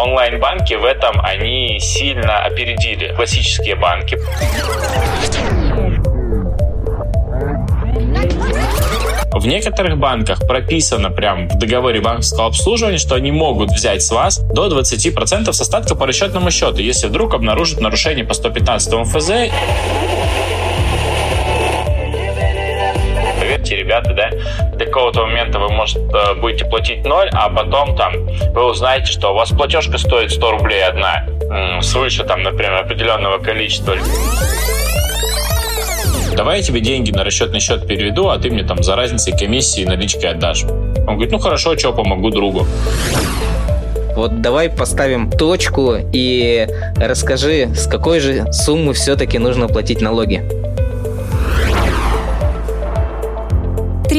онлайн-банки в этом, они сильно опередили классические банки. В некоторых банках прописано прям в договоре банковского обслуживания, что они могут взять с вас до 20% с остатка по расчетному счету, если вдруг обнаружат нарушение по 115 ФЗ. Поверьте, ребята, да, до какого-то момента вы, может, э, будете платить ноль, а потом там вы узнаете, что у вас платежка стоит 100 рублей одна, свыше там, например, определенного количества давай я тебе деньги на расчетный счет переведу, а ты мне там за разницей комиссии налички отдашь. Он говорит, ну хорошо, что, помогу другу. Вот давай поставим точку и расскажи, с какой же суммы все-таки нужно платить налоги.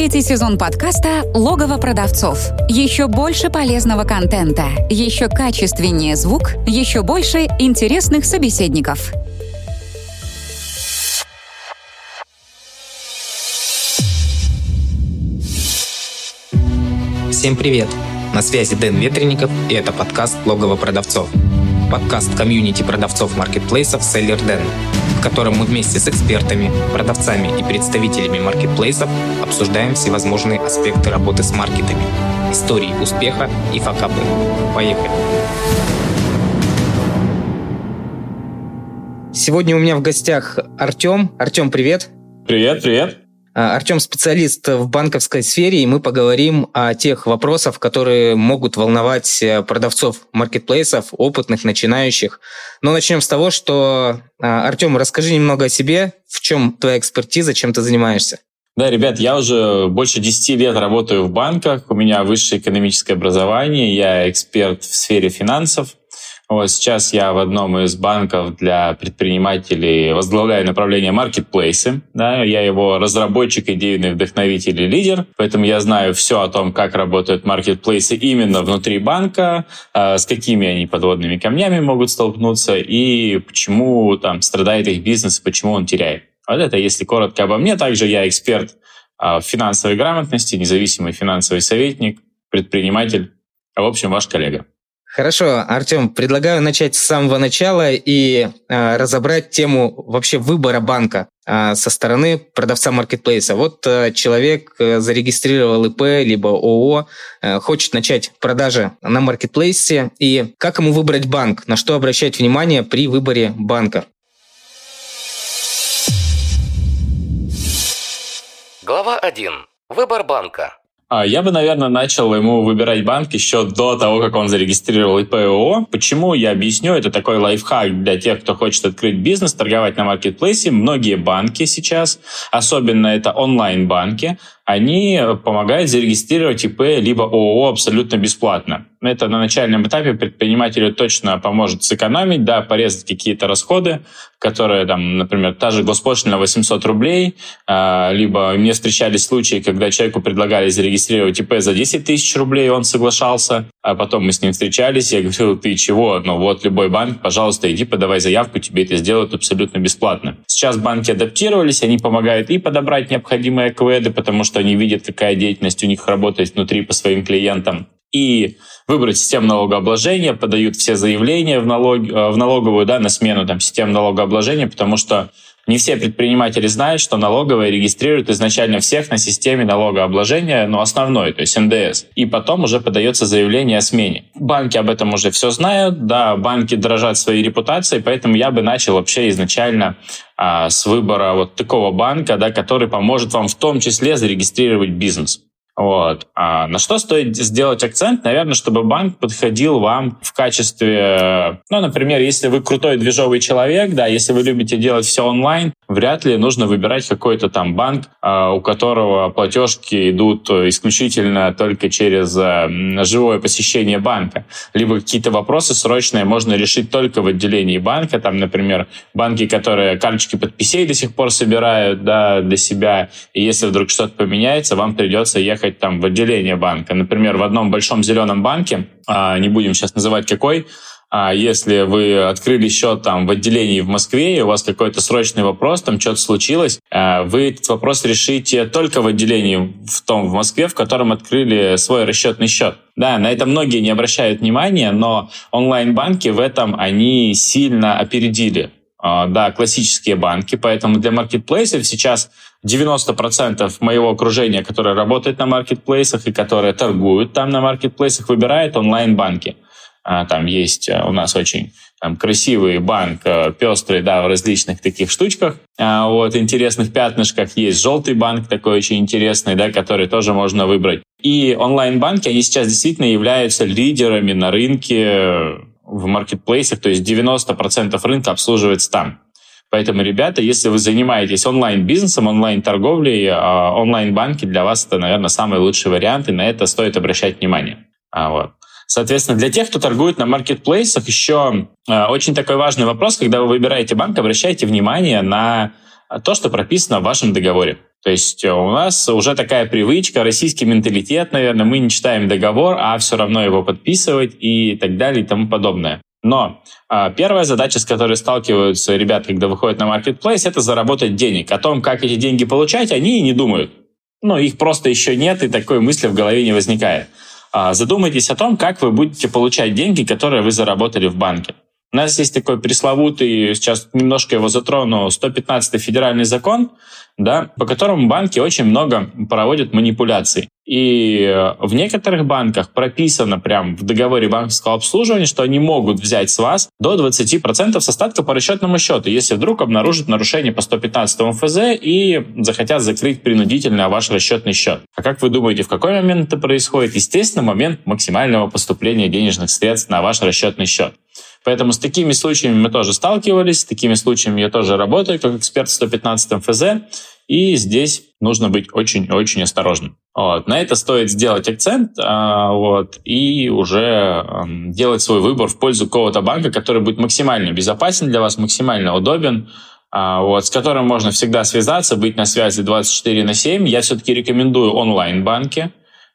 Третий сезон подкаста «Логово продавцов». Еще больше полезного контента, еще качественнее звук, еще больше интересных собеседников. Всем привет! На связи Дэн Ветренников, и это подкаст «Логово продавцов». Подкаст комьюнити продавцов маркетплейсов «Селлер Дэн», в котором мы вместе с экспертами, продавцами и представителями маркетплейсов обсуждаем всевозможные аспекты работы с маркетами, истории успеха и факапы. Поехали! Сегодня у меня в гостях Артем. Артем, привет! Привет, привет! А, Артем специалист в банковской сфере, и мы поговорим о тех вопросах, которые могут волновать э, продавцов маркетплейсов, опытных, начинающих. Но начнем с того, что, а, Артем, расскажи немного о себе, в чем твоя экспертиза, чем ты занимаешься. Да, ребят, я уже больше 10 лет работаю в банках, у меня высшее экономическое образование, я эксперт в сфере финансов, вот сейчас я в одном из банков для предпринимателей возглавляю направление маркетплейсы. Да, я его разработчик, идейный вдохновитель и лидер, поэтому я знаю все о том, как работают маркетплейсы именно внутри банка, а, с какими они подводными камнями могут столкнуться и почему там страдает их бизнес, почему он теряет. Вот это если коротко обо мне. Также я эксперт а, в финансовой грамотности, независимый финансовый советник, предприниматель, а в общем ваш коллега. Хорошо, Артем, предлагаю начать с самого начала и э, разобрать тему вообще выбора банка э, со стороны продавца маркетплейса. Вот э, человек э, зарегистрировал ИП либо ООО, э, хочет начать продажи на маркетплейсе, и как ему выбрать банк, на что обращать внимание при выборе банка? Глава 1. Выбор банка. А, я бы, наверное, начал ему выбирать банк еще до того, как он зарегистрировал ИПО. Почему? Я объясню. Это такой лайфхак для тех, кто хочет открыть бизнес, торговать на маркетплейсе. Многие банки сейчас, особенно это онлайн-банки, они помогают зарегистрировать ИП либо ООО абсолютно бесплатно. Это на начальном этапе предпринимателю точно поможет сэкономить, да, порезать какие-то расходы, которые, там, например, та же госпошлина 800 рублей, а, либо мне встречались случаи, когда человеку предлагали зарегистрировать ИП за 10 тысяч рублей, он соглашался, а потом мы с ним встречались, я говорю, ты чего? Ну вот любой банк, пожалуйста, иди подавай заявку, тебе это сделают абсолютно бесплатно. Сейчас банки адаптировались, они помогают и подобрать необходимые кведы, потому что они видят, какая деятельность у них работает внутри по своим клиентам. И выбрать систему налогообложения, подают все заявления в, налог, э, в налоговую да, на смену там, систем налогообложения, потому что не все предприниматели знают, что налоговая регистрирует изначально всех на системе налогообложения, но основной, то есть НДС. И потом уже подается заявление о смене. Банки об этом уже все знают, да, банки дорожат своей репутацией, поэтому я бы начал вообще изначально а, с выбора вот такого банка, да, который поможет вам в том числе зарегистрировать бизнес. Вот. А на что стоит сделать акцент? Наверное, чтобы банк подходил вам в качестве, ну, например, если вы крутой движовый человек, да, если вы любите делать все онлайн, вряд ли нужно выбирать какой-то там банк, а, у которого платежки идут исключительно только через а, живое посещение банка. Либо какие-то вопросы срочные можно решить только в отделении банка. Там, например, банки, которые карточки подписей до сих пор собирают да, для себя. И если вдруг что-то поменяется, вам придется ехать там в отделение банка. Например, в одном большом зеленом банке, а, не будем сейчас называть какой, а если вы открыли счет там в отделении в Москве, и у вас какой-то срочный вопрос, там что-то случилось, э, вы этот вопрос решите только в отделении в том в Москве, в котором открыли свой расчетный счет. Да, на это многие не обращают внимания, но онлайн-банки в этом они сильно опередили а, да, классические банки, поэтому для маркетплейсов сейчас 90% моего окружения, которое работает на маркетплейсах и которые торгуют там на маркетплейсах, выбирает онлайн-банки. А, там есть э, у нас очень там, красивый банк, э, пестрый, да, в различных таких штучках, а, вот, интересных пятнышках. Есть желтый банк такой очень интересный, да, который тоже можно выбрать. И онлайн-банки, они сейчас действительно являются лидерами на рынке в маркетплейсах, то есть 90% рынка обслуживается там. Поэтому, ребята, если вы занимаетесь онлайн-бизнесом, онлайн-торговлей, а, онлайн-банки для вас это, наверное, самый лучший вариант, и на это стоит обращать внимание. А, вот. Соответственно, для тех, кто торгует на маркетплейсах, еще э, очень такой важный вопрос, когда вы выбираете банк, обращайте внимание на то, что прописано в вашем договоре. То есть э, у нас уже такая привычка, российский менталитет, наверное, мы не читаем договор, а все равно его подписывать и так далее и тому подобное. Но э, первая задача, с которой сталкиваются ребята, когда выходят на маркетплейс, это заработать денег. О том, как эти деньги получать, они и не думают. Ну, их просто еще нет, и такой мысли в голове не возникает. А, задумайтесь о том, как вы будете получать деньги, которые вы заработали в банке. У нас есть такой пресловутый, сейчас немножко его затрону, 115 федеральный закон, да, по которому банки очень много проводят манипуляций. И э, в некоторых банках прописано прям в договоре банковского обслуживания, что они могут взять с вас до 20% с остатка по расчетному счету, если вдруг обнаружат нарушение по 115 ФЗ и захотят закрыть принудительно ваш расчетный счет. А как вы думаете, в какой момент это происходит? Естественно, момент максимального поступления денежных средств на ваш расчетный счет. Поэтому с такими случаями мы тоже сталкивались, с такими случаями я тоже работаю как эксперт в 115 ФЗ, и здесь нужно быть очень-очень осторожным. Вот. На это стоит сделать акцент а, вот, и уже делать свой выбор в пользу какого-то банка, который будет максимально безопасен для вас, максимально удобен, а, вот, с которым можно всегда связаться, быть на связи 24 на 7. Я все-таки рекомендую онлайн-банки,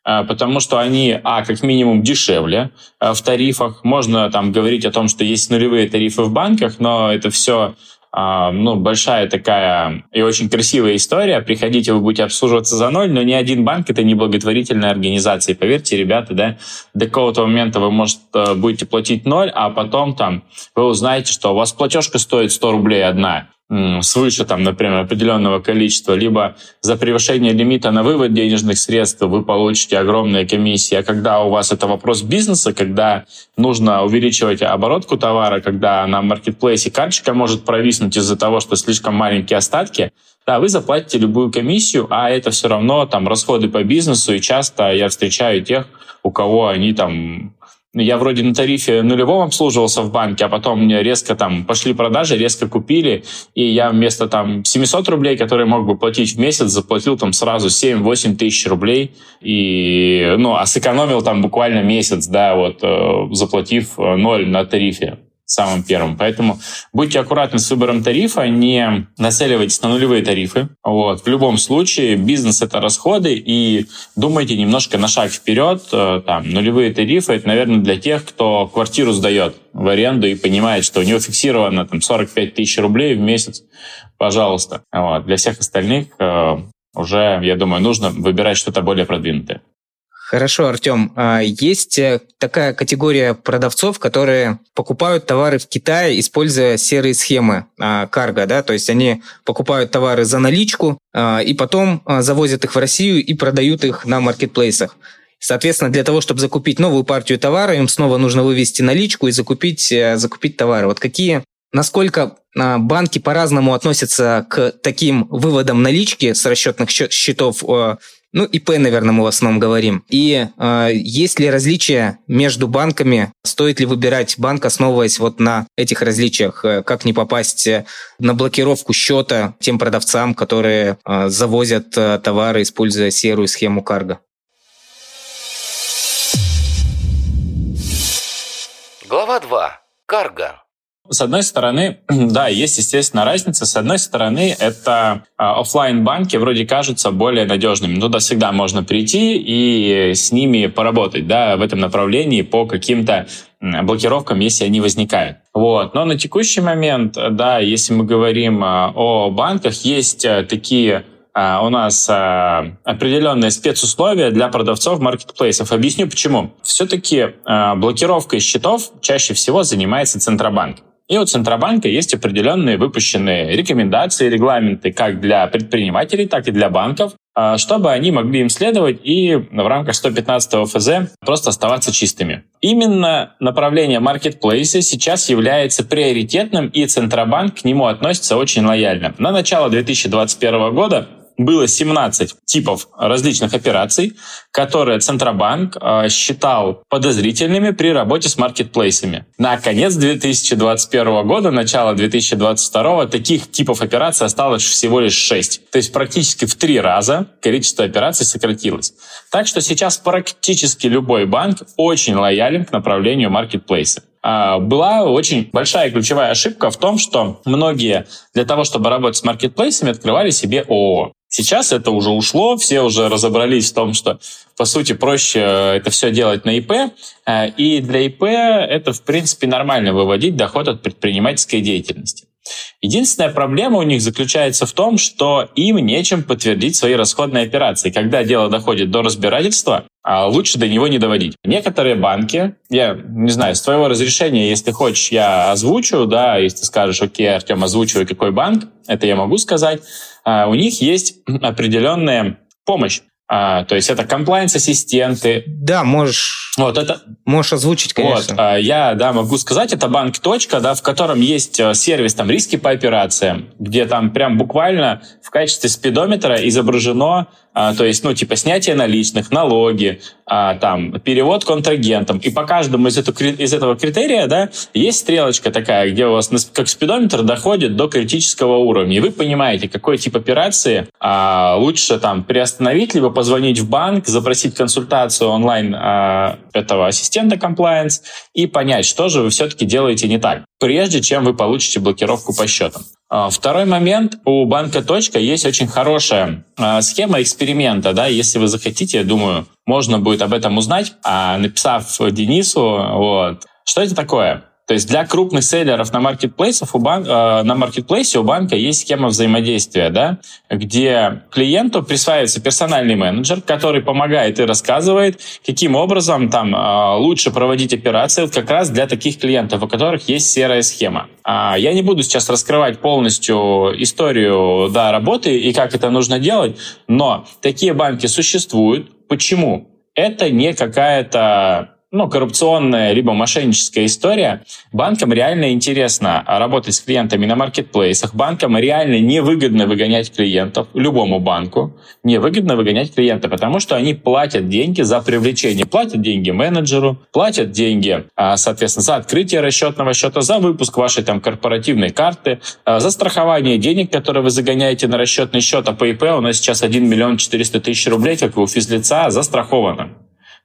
потому что они, а, как минимум дешевле а, в тарифах. Можно там говорить о том, что есть нулевые тарифы в банках, но это все а, ну, большая такая и очень красивая история. Приходите, вы будете обслуживаться за ноль, но ни один банк — это не благотворительная организация. И поверьте, ребята, да, до какого-то момента вы, может, э, будете платить ноль, а потом там вы узнаете, что у вас платежка стоит 100 рублей одна свыше, там, например, определенного количества, либо за превышение лимита на вывод денежных средств вы получите огромные комиссии. А когда у вас это вопрос бизнеса, когда нужно увеличивать оборотку товара, когда на маркетплейсе карточка может провиснуть из-за того, что слишком маленькие остатки, да, вы заплатите любую комиссию, а это все равно там расходы по бизнесу, и часто я встречаю тех, у кого они там я вроде на тарифе нулевом обслуживался в банке, а потом мне резко там пошли продажи, резко купили, и я вместо там 700 рублей, которые мог бы платить в месяц, заплатил там сразу 7-8 тысяч рублей, и, ну, а сэкономил там буквально месяц, да, вот, э, заплатив э, ноль на тарифе самым первым. Поэтому будьте аккуратны с выбором тарифа, не нацеливайтесь на нулевые тарифы. Вот. В любом случае, бизнес — это расходы, и думайте немножко на шаг вперед. Э, там, нулевые тарифы — это, наверное, для тех, кто квартиру сдает в аренду и понимает, что у него фиксировано там, 45 тысяч рублей в месяц. Пожалуйста. Вот. Для всех остальных э, уже, я думаю, нужно выбирать что-то более продвинутое. Хорошо, Артем. А, есть э, такая категория продавцов, которые покупают товары в Китае, используя серые схемы а, карго, да, то есть они покупают товары за наличку а, и потом завозят их в Россию и продают их на маркетплейсах. Соответственно, для того, чтобы закупить новую партию товара, им снова нужно вывести наличку и закупить, э, закупить товары. Вот какие, насколько банки по-разному относятся к таким выводам налички с расчетных счетов ну, ИП, наверное, мы в основном говорим. И э, есть ли различия между банками? Стоит ли выбирать банк, основываясь вот на этих различиях? Э, как не попасть э, на блокировку счета тем продавцам, которые э, завозят э, товары, используя серую схему карго? Глава 2. Карго. С одной стороны, да, есть, естественно, разница. С одной стороны, это а, офлайн банки вроде кажутся более надежными. Туда всегда можно прийти и с ними поработать, да, в этом направлении по каким-то блокировкам, если они возникают. Вот. Но на текущий момент, да, если мы говорим а, о банках, есть а, такие а, у нас определенные спецусловия для продавцов маркетплейсов. Объясню почему. Все-таки блокировкой счетов чаще всего занимается Центробанк. И у Центробанка есть определенные выпущенные рекомендации, регламенты как для предпринимателей, так и для банков, а, чтобы они могли им следовать и в рамках 115 ФЗ просто оставаться чистыми. Именно направление маркетплейса сейчас является приоритетным, и Центробанк к нему относится очень лояльно. На начало 2021 года было 17 типов различных операций, которые Центробанк э, считал подозрительными при работе с маркетплейсами. На конец 2021 года, начало 2022 таких типов операций осталось всего лишь 6. То есть практически в три раза количество операций сократилось. Так что сейчас практически любой банк очень лоялен к направлению маркетплейса была очень большая ключевая ошибка в том, что многие для того, чтобы работать с маркетплейсами, открывали себе ООО. Сейчас это уже ушло, все уже разобрались в том, что, по сути, проще это все делать на ИП, э, и для ИП это, в принципе, нормально выводить доход от предпринимательской деятельности. Единственная проблема у них заключается в том, что им нечем подтвердить свои расходные операции. Когда дело доходит до разбирательства, а лучше до него не доводить. Некоторые банки, я не знаю, с твоего разрешения, если хочешь, я озвучу, да, если ты скажешь, окей, Артем, озвучивай, какой банк, это я могу сказать. А, у них есть определенная помощь. А, то есть это комплайнс-ассистенты. Да, можешь. Вот это. Можешь озвучить, конечно. Вот, а, я, да, могу сказать, это банк точка, да, в котором есть э, сервис там риски по операциям, где там прям буквально в качестве спидометра изображено а, то есть, ну, типа снятие наличных, налоги, там, перевод контрагентам. И по каждому из, этого, из этого критерия, да, есть стрелочка такая, где у вас как спидометр доходит до критического уровня. И вы понимаете, какой тип операции а, лучше там приостановить, либо позвонить в банк, запросить консультацию онлайн а, этого ассистента compliance и понять, что же вы все-таки делаете не так, прежде чем вы получите блокировку по счетам. А, второй момент. У банка «Точка» есть очень хорошая а, схема эксперимента. Да? Если вы захотите, я думаю, можно будет об этом узнать, а написав Денису. Вот. Что это такое? То есть для крупных селлеров на маркетплейсах у бан... э, на маркетплейсе у банка есть схема взаимодействия, да, где клиенту присваивается персональный менеджер, который помогает и рассказывает, каким образом там э, лучше проводить операции как раз для таких клиентов, у которых есть серая схема. А я не буду сейчас раскрывать полностью историю да, работы и как это нужно делать, но такие банки существуют. Почему? Это не какая-то ну, коррупционная либо мошенническая история, банкам реально интересно работать с клиентами на маркетплейсах, банкам реально невыгодно выгонять клиентов, любому банку невыгодно выгонять клиента, потому что они платят деньги за привлечение, платят деньги менеджеру, платят деньги, а, соответственно, за открытие расчетного счета, за выпуск вашей там корпоративной карты, а, за страхование денег, которые вы загоняете на расчетный счет, а по у нас сейчас 1 миллион 400 тысяч рублей, как и у физлица, застраховано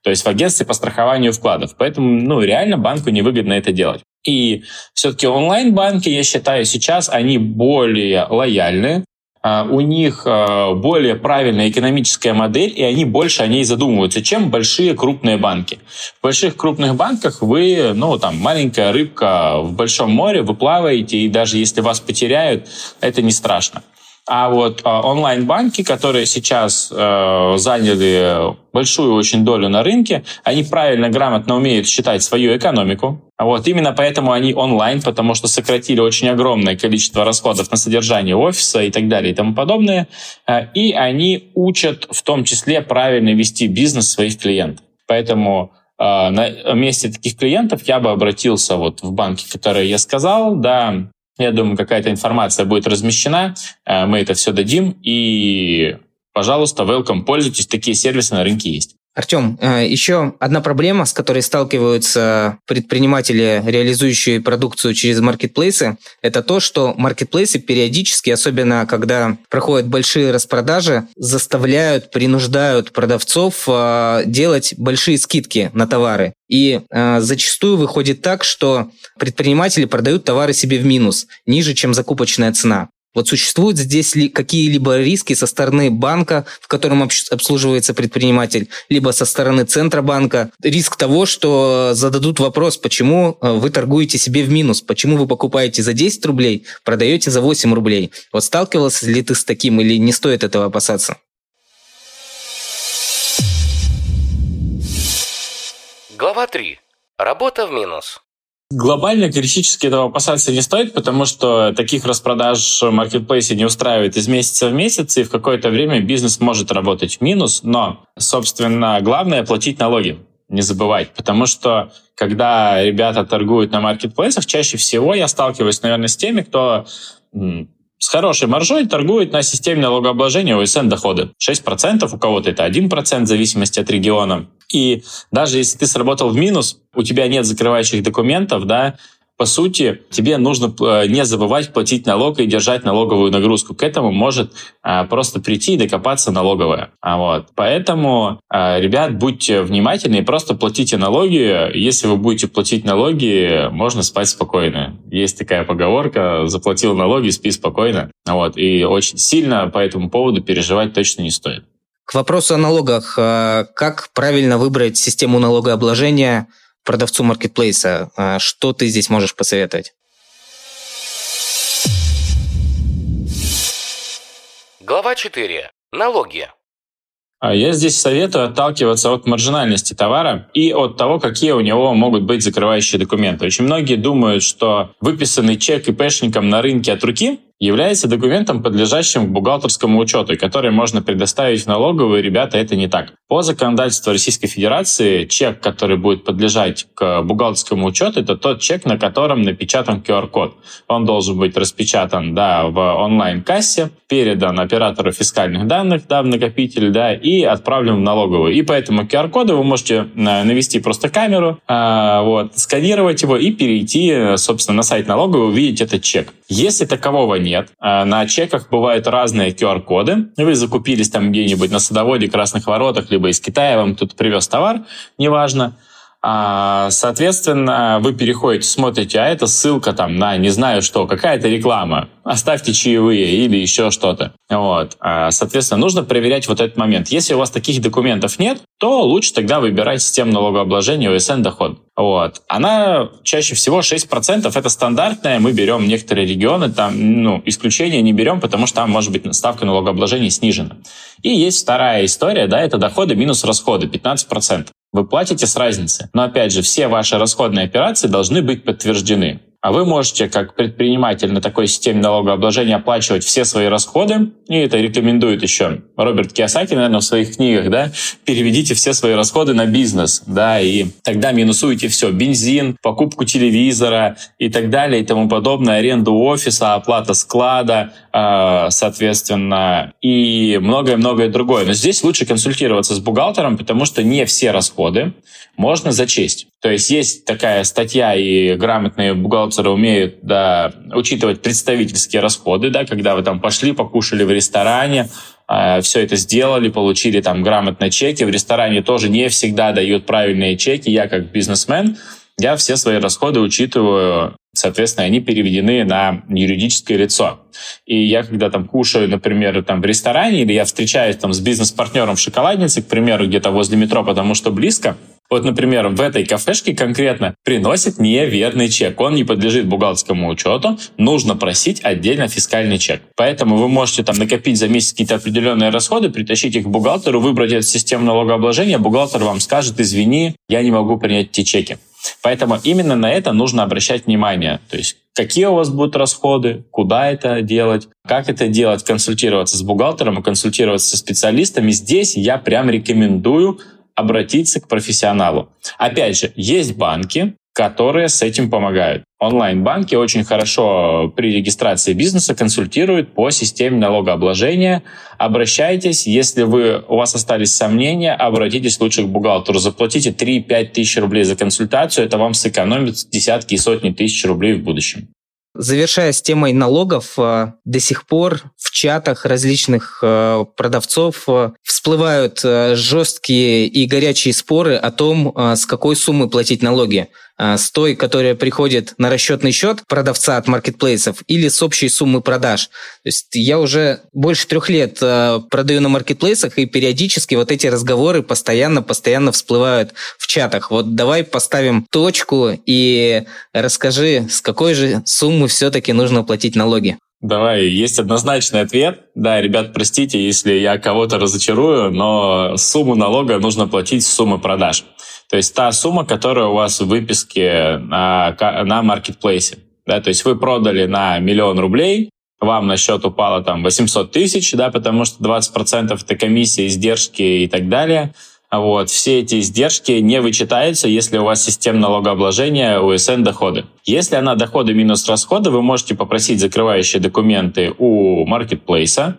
то есть в агентстве по страхованию вкладов. Поэтому, ну, реально банку невыгодно это делать. И все-таки онлайн-банки, я считаю, сейчас они более лояльны, а, у них а, более правильная экономическая модель, и они больше о ней задумываются, чем большие крупные банки. В больших крупных банках вы, ну, там, маленькая рыбка в большом море, вы плаваете, и даже если вас потеряют, это не страшно. А вот а, онлайн-банки, которые сейчас э, заняли большую очень долю на рынке, они правильно, грамотно умеют считать свою экономику. Вот именно поэтому они онлайн, потому что сократили очень огромное количество расходов на содержание офиса и так далее и тому подобное. Э, и они учат в том числе правильно вести бизнес своих клиентов. Поэтому э, на месте таких клиентов я бы обратился вот в банки, которые я сказал, да, я думаю, какая-то информация будет размещена, э, мы это все дадим, и, пожалуйста, welcome, пользуйтесь, такие сервисы на рынке есть. Артем, э, еще одна проблема, с которой сталкиваются предприниматели, реализующие продукцию через маркетплейсы, это то, что маркетплейсы периодически, особенно когда проходят большие распродажи, заставляют, принуждают продавцов э, делать большие скидки на товары. И э, зачастую выходит так, что предприниматели продают товары себе в минус, ниже, чем закупочная цена. Вот существуют здесь ли какие-либо риски со стороны банка, в котором обслуживается предприниматель, либо со стороны Центробанка? Риск того, что зададут вопрос, почему э, вы торгуете себе в минус, почему вы покупаете за 10 рублей, продаете за 8 рублей. Вот сталкивался ли ты с таким или не стоит этого опасаться? Глава 3. Работа в минус. Глобально критически этого опасаться не стоит, потому что таких распродаж в маркетплейсе не устраивает из месяца в месяц, и в какое-то время бизнес может работать в минус, но, собственно, главное — платить налоги не забывать, потому что когда ребята торгуют на маркетплейсах, чаще всего я сталкиваюсь, наверное, с теми, кто с хорошей маржой торгует на системе налогообложения ОСН доходы. 6%, у кого-то это 1% в зависимости от региона. И даже если ты сработал в минус, у тебя нет закрывающих документов, да, по сути, тебе нужно э, не забывать платить налог и держать налоговую нагрузку. К этому может а, просто прийти и докопаться налоговая. А вот. Поэтому, а, ребят, будьте внимательны и просто платите налоги. Если вы будете платить налоги, можно спать спокойно. Есть такая поговорка «заплатил налоги, спи спокойно». Вот. И очень сильно по этому поводу переживать точно не стоит. К вопросу о налогах. Как правильно выбрать систему налогообложения – продавцу маркетплейса. А что ты здесь можешь посоветовать? Глава 4. Налоги. А я здесь советую отталкиваться от маржинальности товара и от того, какие у него могут быть закрывающие документы. Очень многие думают, что выписанный чек ИПшникам на рынке от руки является документом, подлежащим к бухгалтерскому учету, который можно предоставить в налоговую. Ребята, это не так. По законодательству Российской Федерации чек, который будет подлежать к бухгалтерскому учету, это тот чек, на котором напечатан QR-код. Он должен быть распечатан да, в онлайн-кассе, передан оператору фискальных данных да, в накопитель да, и отправлен в налоговую. И поэтому QR-коды вы можете э, навести просто камеру, э, вот, сканировать его и перейти, собственно, на сайт налоговой, увидеть этот чек. Если такового нет, а, на чеках бывают разные QR-коды. Вы закупились там где-нибудь на садоводе, Красных Воротах, либо из Китая вам тут привез товар, неважно. А, соответственно, вы переходите, смотрите, а это ссылка там на не знаю что, какая-то реклама, оставьте чаевые или еще что-то. Вот. А, соответственно, нужно проверять вот этот момент. Если у вас таких документов нет, то лучше тогда выбирать систему налогообложения ОСН доход. Вот. Она чаще всего 6%, это стандартная, мы берем некоторые регионы, там, ну, исключения не берем, потому что там может быть ставка налогообложения снижена. И есть вторая история, да, это доходы минус расходы, 15%. Вы платите с разницы. Но опять же, все ваши расходные операции должны быть подтверждены. А вы можете, как предприниматель на такой системе налогообложения, оплачивать все свои расходы. И это рекомендует еще Роберт Киосаки, наверное, в своих книгах, да, переведите все свои расходы на бизнес, да, и тогда минусуете все. Бензин, покупку телевизора и так далее и тому подобное, аренду офиса, оплата склада, а, соответственно, и многое-многое другое. Но здесь лучше консультироваться с бухгалтером, потому что не все расходы можно зачесть. То есть есть такая статья, и грамотные бухгалтеры умеют да, учитывать представительские расходы, да, когда вы там пошли, покушали в ресторане, э, все это сделали, получили там грамотные чеки. В ресторане тоже не всегда дают правильные чеки. Я как бизнесмен, я все свои расходы учитываю, соответственно, они переведены на юридическое лицо. И я, когда там кушаю, например, там в ресторане, или я встречаюсь там с бизнес-партнером в шоколаднице, к примеру, где-то возле метро, потому что близко, вот, например, в этой кафешке конкретно приносит неверный чек. Он не подлежит бухгалтерскому учету. Нужно просить отдельно фискальный чек. Поэтому вы можете там накопить за месяц какие-то определенные расходы, притащить их к бухгалтеру, выбрать эту систему налогообложения. Бухгалтер вам скажет, извини, я не могу принять эти чеки. Поэтому именно на это нужно обращать внимание. То есть какие у вас будут расходы, куда это делать, как это делать, консультироваться с бухгалтером и консультироваться со специалистами. Здесь я прям рекомендую обратиться к профессионалу. Опять же, есть банки, которые с этим помогают. Онлайн-банки очень хорошо при регистрации бизнеса консультируют по системе налогообложения. Обращайтесь, если вы, у вас остались сомнения, обратитесь лучше к бухгалтеру. Заплатите 3-5 тысяч рублей за консультацию, это вам сэкономит десятки и сотни тысяч рублей в будущем. Завершая с темой налогов, э, до сих пор в чатах различных э, продавцов э, всплывают э, жесткие и горячие споры о том, с какой суммы платить налоги. С той, которая приходит на расчетный счет продавца от маркетплейсов или с общей суммы продаж. То есть я уже больше трех лет продаю на маркетплейсах, и периодически вот эти разговоры постоянно-постоянно всплывают в чатах. Вот давай поставим точку и расскажи, с какой же суммы все-таки нужно платить налоги. Давай, есть однозначный ответ. Да, ребят, простите, если я кого-то разочарую, но сумму налога нужно платить с суммы продаж. То есть та сумма, которая у вас в выписке на, на маркетплейсе. Да, то есть вы продали на миллион рублей, вам на счет упало там 800 тысяч, да, потому что 20% это комиссия, издержки и так далее. Вот. Все эти издержки не вычитаются, если у вас система налогообложения УСН доходы. Если она доходы минус расходы, вы можете попросить закрывающие документы у маркетплейса,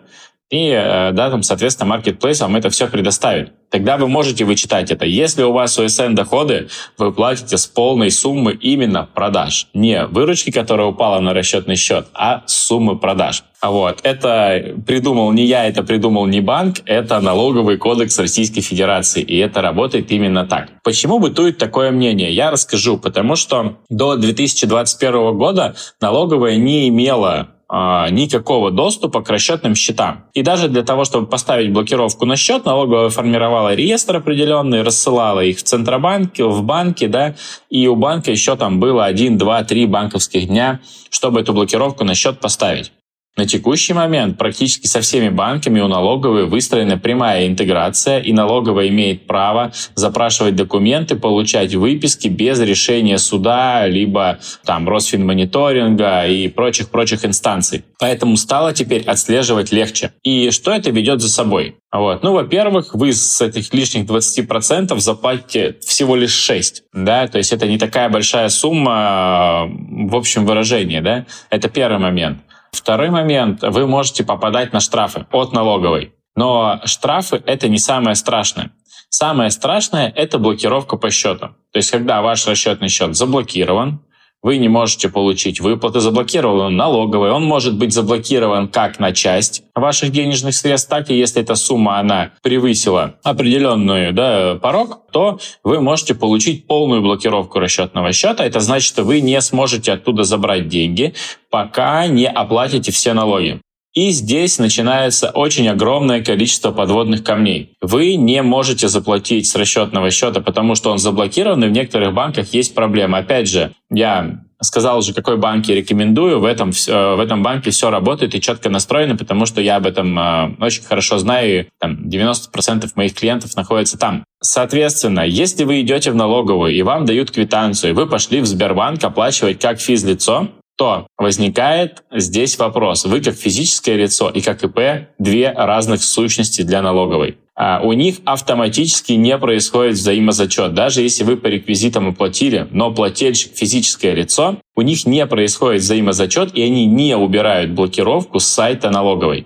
и, э, да, там, соответственно, marketplace вам это все предоставит. Тогда вы можете вычитать это. Если у вас USN доходы, вы платите с полной суммы именно продаж. Не выручки, которая упала на расчетный счет, а суммы продаж. А вот, это придумал не я, это придумал не банк, это налоговый кодекс Российской Федерации, и это работает именно так. Почему бытует такое мнение? Я расскажу, потому что до 2021 года налоговая не имела никакого доступа к расчетным счетам. И даже для того, чтобы поставить блокировку на счет, налоговая формировала реестр определенный, рассылала их в Центробанк, в банки, да, и у банка еще там было 1, 2, 3 банковских дня, чтобы эту блокировку на счет поставить. На текущий момент практически со всеми банками у налоговой выстроена прямая интеграция, и налоговая имеет право запрашивать документы, получать выписки без решения суда, либо там Росфинмониторинга и прочих-прочих инстанций. Поэтому стало теперь отслеживать легче. И что это ведет за собой? Вот. Ну, во-первых, вы с этих лишних 20% заплатите всего лишь 6, да, то есть это не такая большая сумма в общем выражении, да, это первый момент. Второй момент. Вы можете попадать на штрафы от налоговой. Но штрафы — это не самое страшное. Самое страшное — это блокировка по счету. То есть, когда ваш расчетный счет заблокирован, вы не можете получить выплаты, заблокирован налоговый, он может быть заблокирован как на часть ваших денежных средств, так и если эта сумма, она превысила определенную да, порог, то вы можете получить полную блокировку расчетного счета. Это значит, что вы не сможете оттуда забрать деньги, пока не оплатите все налоги. И здесь начинается очень огромное количество подводных камней. Вы не можете заплатить с расчетного счета, потому что он заблокирован, и в некоторых банках есть проблема. Опять же, я сказал уже, какой банк я рекомендую. В этом, в этом банке все работает и четко настроено, потому что я об этом э, очень хорошо знаю. Там 90% моих клиентов находятся там. Соответственно, если вы идете в налоговую и вам дают квитанцию, и вы пошли в Сбербанк оплачивать как физлицо, то возникает здесь вопрос. Вы как физическое лицо и как ИП две разных сущности для налоговой. А у них автоматически не происходит взаимозачет. Даже если вы по реквизитам оплатили, но плательщик физическое лицо, у них не происходит взаимозачет, и они не убирают блокировку с сайта налоговой.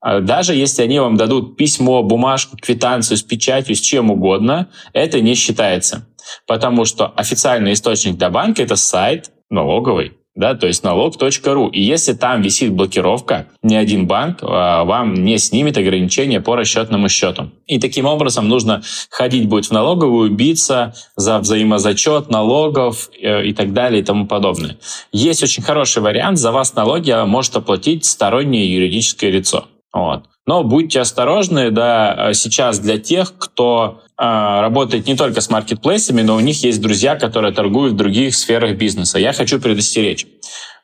А даже если они вам дадут письмо, бумажку, квитанцию с печатью, с чем угодно, это не считается. Потому что официальный источник для банка – это сайт налоговой да, то есть налог.ру. И если там висит блокировка, ни один банк а, вам не снимет ограничения по расчетному счету. И таким образом нужно ходить будет в налоговую, биться за взаимозачет налогов э, и так далее и тому подобное. Есть очень хороший вариант, за вас налоги может оплатить стороннее юридическое лицо. Вот. Но будьте осторожны, да, сейчас для тех, кто работает не только с маркетплейсами, но у них есть друзья, которые торгуют в других сферах бизнеса. Я хочу предостеречь.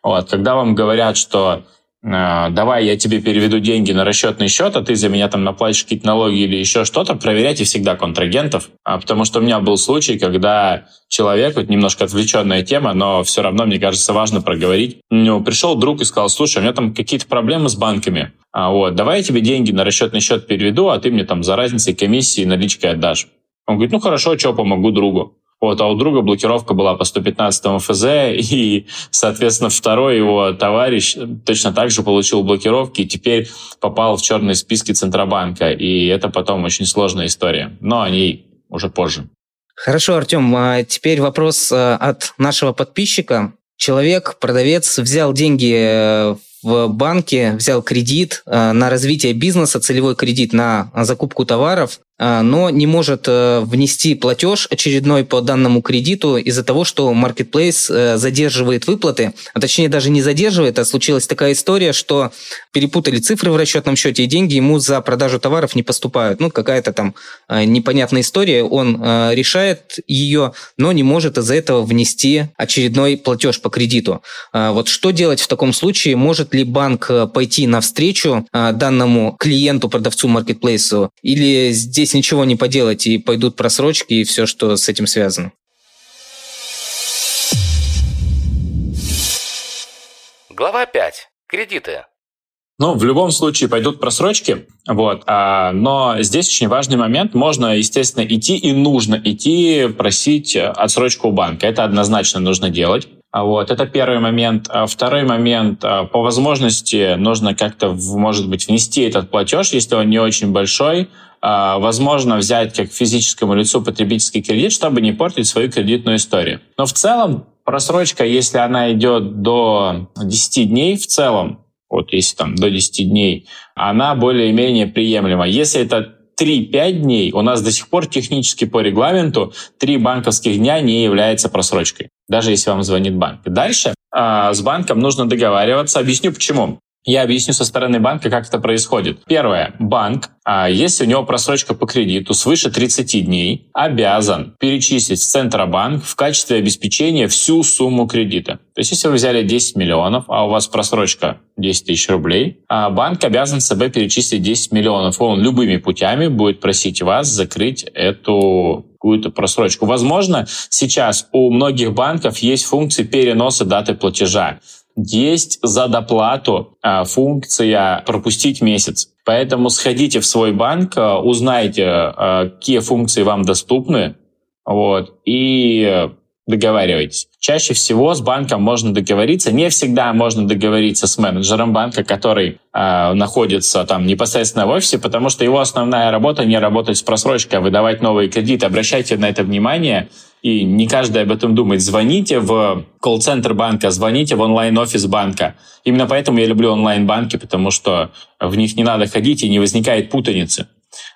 Вот, когда вам говорят, что а, давай я тебе переведу деньги на расчетный счет, а ты за меня там наплатишь какие-то налоги или еще что-то, проверяйте всегда контрагентов, а, потому что у меня был случай, когда человек, вот немножко отвлеченная тема, но все равно, мне кажется, важно проговорить, у него пришел друг и сказал, слушай, у меня там какие-то проблемы с банками, а вот, давай я тебе деньги на расчетный счет переведу, а ты мне там за разницей комиссии наличкой отдашь. Он говорит, ну хорошо, что помогу другу. Вот, а у друга блокировка была по 115 ФЗ, и, соответственно, второй его товарищ точно так же получил блокировки и теперь попал в черные списки Центробанка. И это потом очень сложная история. Но они уже позже. Хорошо, Артем, а теперь вопрос э, от нашего подписчика. Человек, продавец, взял деньги э, в банке, взял кредит на развитие бизнеса, целевой кредит на закупку товаров, но не может э, внести платеж очередной по данному кредиту из-за того, что Marketplace э, задерживает выплаты, а точнее даже не задерживает, а случилась такая история, что перепутали цифры в расчетном счете, и деньги ему за продажу товаров не поступают. Ну, какая-то там э, непонятная история, он решает ее, но не может из-за этого внести очередной платеж по кредиту. А, вот что делать в таком случае? Может ли банк пойти навстречу данному клиенту, продавцу Marketplace, или здесь здесь ничего не поделать, и пойдут просрочки и все, что с этим связано. Глава 5. Кредиты. Ну, в любом случае пойдут просрочки, вот. А, но здесь очень важный момент. Можно, естественно, идти и нужно идти просить отсрочку у банка. Это однозначно нужно делать. А вот, это первый момент. А второй момент, а, по возможности нужно как-то, может быть, внести этот платеж, если он не очень большой, возможно взять как физическому лицу потребительский кредит, чтобы не портить свою кредитную историю. Но в целом просрочка, если она идет до 10 дней в целом, вот если там до 10 дней, она более-менее приемлема. Если это 3-5 дней, у нас до сих пор технически по регламенту 3 банковских дня не является просрочкой, даже если вам звонит банк. Дальше э, с банком нужно договариваться. Объясню почему. Я объясню со стороны банка, как это происходит. Первое. Банк, а если у него просрочка по кредиту свыше 30 дней, обязан перечислить в Центробанк в качестве обеспечения всю сумму кредита. То есть, если вы взяли 10 миллионов, а у вас просрочка 10 тысяч рублей, а банк обязан себе перечислить 10 миллионов. Он любыми путями будет просить вас закрыть эту какую-то просрочку. Возможно, сейчас у многих банков есть функции переноса даты платежа. Есть за доплату а, функция пропустить месяц. Поэтому сходите в свой банк, а, узнайте, а, какие функции вам доступны, вот, и договаривайтесь. Чаще всего с банком можно договориться. Не всегда можно договориться с менеджером банка, который э, находится там непосредственно в офисе, потому что его основная работа не работать с просрочкой, а выдавать новые кредиты. Обращайте на это внимание. И не каждый об этом думает. Звоните в колл-центр банка, звоните в онлайн-офис банка. Именно поэтому я люблю онлайн-банки, потому что в них не надо ходить и не возникает путаницы.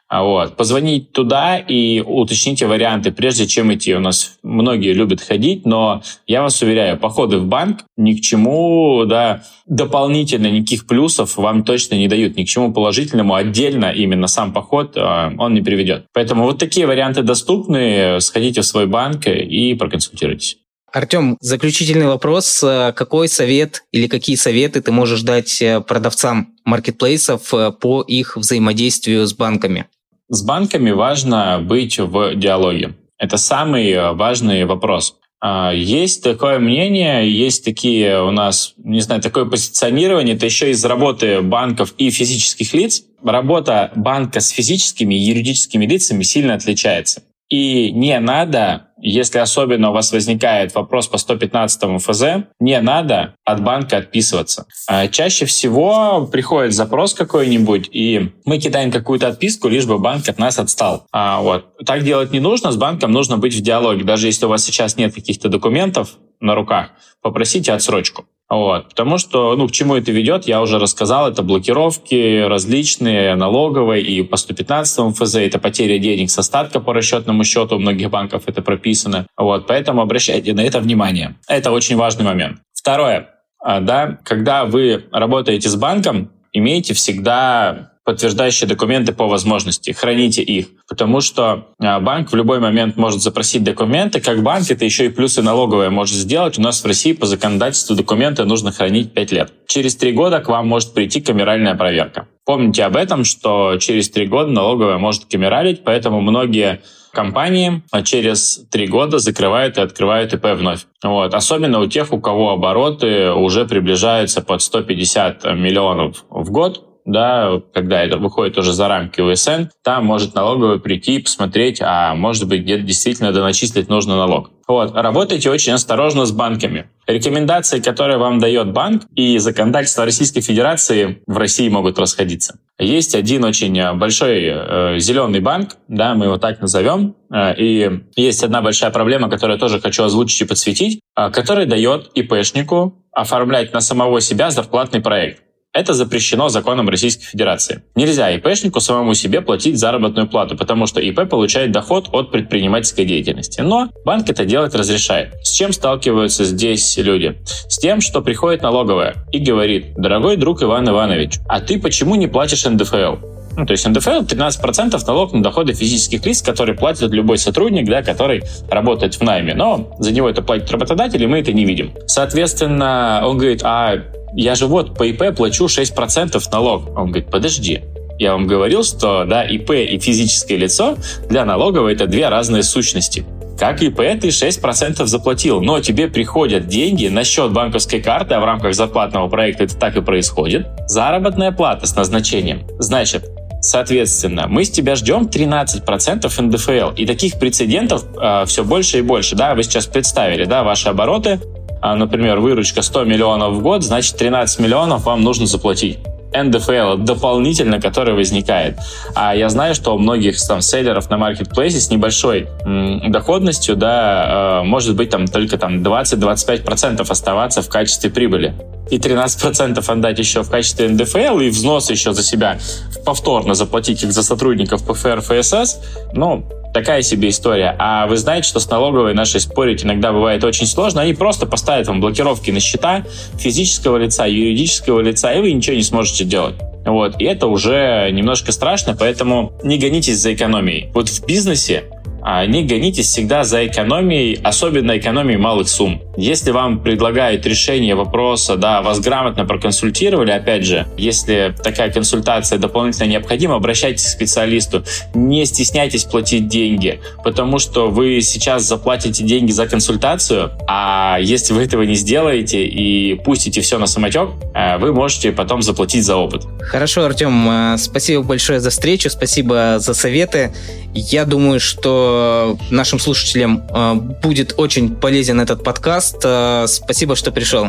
А вот. Позвонить туда и уточните варианты, прежде чем идти. У нас многие любят ходить, но я вас уверяю, походы в банк ни к чему, да, дополнительно никаких плюсов вам точно не дают, ни к чему положительному. Отдельно именно сам поход а, он не приведет. Поэтому вот такие варианты доступны. Сходите в свой банк и проконсультируйтесь. Артем, заключительный вопрос. Какой совет или какие советы ты можешь дать э, продавцам маркетплейсов э, по их взаимодействию с банками? С банками важно быть в диалоге. Это самый э, важный вопрос. А, есть такое мнение, есть такие у нас, не знаю, такое позиционирование, это еще из работы банков и физических лиц. Работа банка с физическими и юридическими лицами сильно отличается. И не надо, если особенно у вас возникает вопрос по 115 ФЗ, не надо от банка отписываться. А чаще всего приходит запрос какой-нибудь, и мы кидаем какую-то отписку, лишь бы банк от нас отстал. А вот. Так делать не нужно, с банком нужно быть в диалоге. Даже если у вас сейчас нет каких-то документов на руках, попросите отсрочку. Вот. Потому что, ну, к чему это ведет, я уже рассказал, это блокировки различные, налоговые, и по 115 ФЗ это потеря денег с остатка по расчетному счету, у многих банков это прописано. Вот. Поэтому обращайте на это внимание. Это очень важный момент. Второе. А, да, когда вы работаете с банком, имейте всегда подтверждающие документы по возможности, храните их, потому что а, банк в любой момент может запросить документы, как банк это еще и плюсы налоговая может сделать. У нас в России по законодательству документы нужно хранить 5 лет. Через 3 года к вам может прийти камеральная проверка. Помните об этом, что через 3 года налоговая может камералить, поэтому многие компании через три года закрывают и открывают ИП вновь. Вот. Особенно у тех, у кого обороты уже приближаются под 150 миллионов в год, да, когда это выходит уже за рамки УСН, там может налоговый прийти и посмотреть, а может быть где-то действительно доначислить нужный налог. Вот. Работайте очень осторожно с банками. Рекомендации, которые вам дает банк, и законодательство Российской Федерации в России могут расходиться. Есть один очень большой э, зеленый банк, да, мы его так назовем, э, и есть одна большая проблема, которую я тоже хочу озвучить и подсветить, э, который дает ИПшнику оформлять на самого себя зарплатный проект. Это запрещено законом Российской Федерации. Нельзя ИПшнику самому себе платить заработную плату, потому что ИП получает доход от предпринимательской деятельности. Но банк это делать разрешает. С чем сталкиваются здесь люди? С тем, что приходит налоговая и говорит, дорогой друг Иван Иванович, а ты почему не платишь НДФЛ? Ну, то есть НДФЛ 13% налог на доходы физических лиц, которые платит любой сотрудник, да, который работает в найме. Но за него это платит работодатель, и мы это не видим. Соответственно, он говорит, а я же вот по ИП плачу 6% налог. Он говорит, подожди, я вам говорил, что да, ИП и физическое лицо для налоговой это две разные сущности. Как ИП ты 6% заплатил, но тебе приходят деньги на счет банковской карты, а в рамках зарплатного проекта это так и происходит, заработная плата с назначением. Значит, Соответственно, мы с тебя ждем 13% НДФЛ. И таких прецедентов э, все больше и больше. Да, вы сейчас представили, да, ваши обороты а, например, выручка 100 миллионов в год, значит 13 миллионов вам нужно заплатить. НДФЛ дополнительно, который возникает. А я знаю, что у многих там селлеров на маркетплейсе с небольшой м, доходностью, да, э, может быть там только там 20-25% оставаться в качестве прибыли. И 13% отдать еще в качестве НДФЛ и взнос еще за себя повторно заплатить их за сотрудников ПФР, ФСС, ну, такая себе история. А вы знаете, что с налоговой нашей спорить иногда бывает очень сложно. Они просто поставят вам блокировки на счета физического лица, юридического лица, и вы ничего не сможете делать. Вот. И это уже немножко страшно, поэтому не гонитесь за экономией. Вот в бизнесе а не гонитесь всегда за экономией, особенно экономией малых сумм. Если вам предлагают решение вопроса, да, вас грамотно проконсультировали, опять же, если такая консультация дополнительно необходима, обращайтесь к специалисту. Не стесняйтесь платить деньги, потому что вы сейчас заплатите деньги за консультацию, а если вы этого не сделаете и пустите все на самотек, э, вы можете потом заплатить за опыт. Хорошо, Артем, э, спасибо большое за встречу, спасибо за советы. Я думаю, что нашим слушателям э, будет очень полезен этот подкаст. Э, спасибо, что пришел.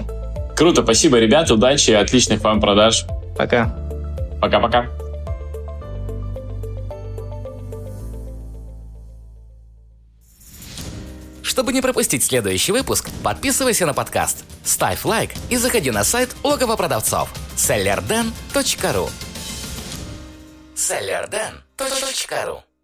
Круто, спасибо, ребята, удачи, отличных вам продаж. Пока. Пока-пока. Чтобы не пропустить следующий выпуск, подписывайся на подкаст, ставь лайк и заходи на сайт логово продавцов sellerden.ru sellerden.ru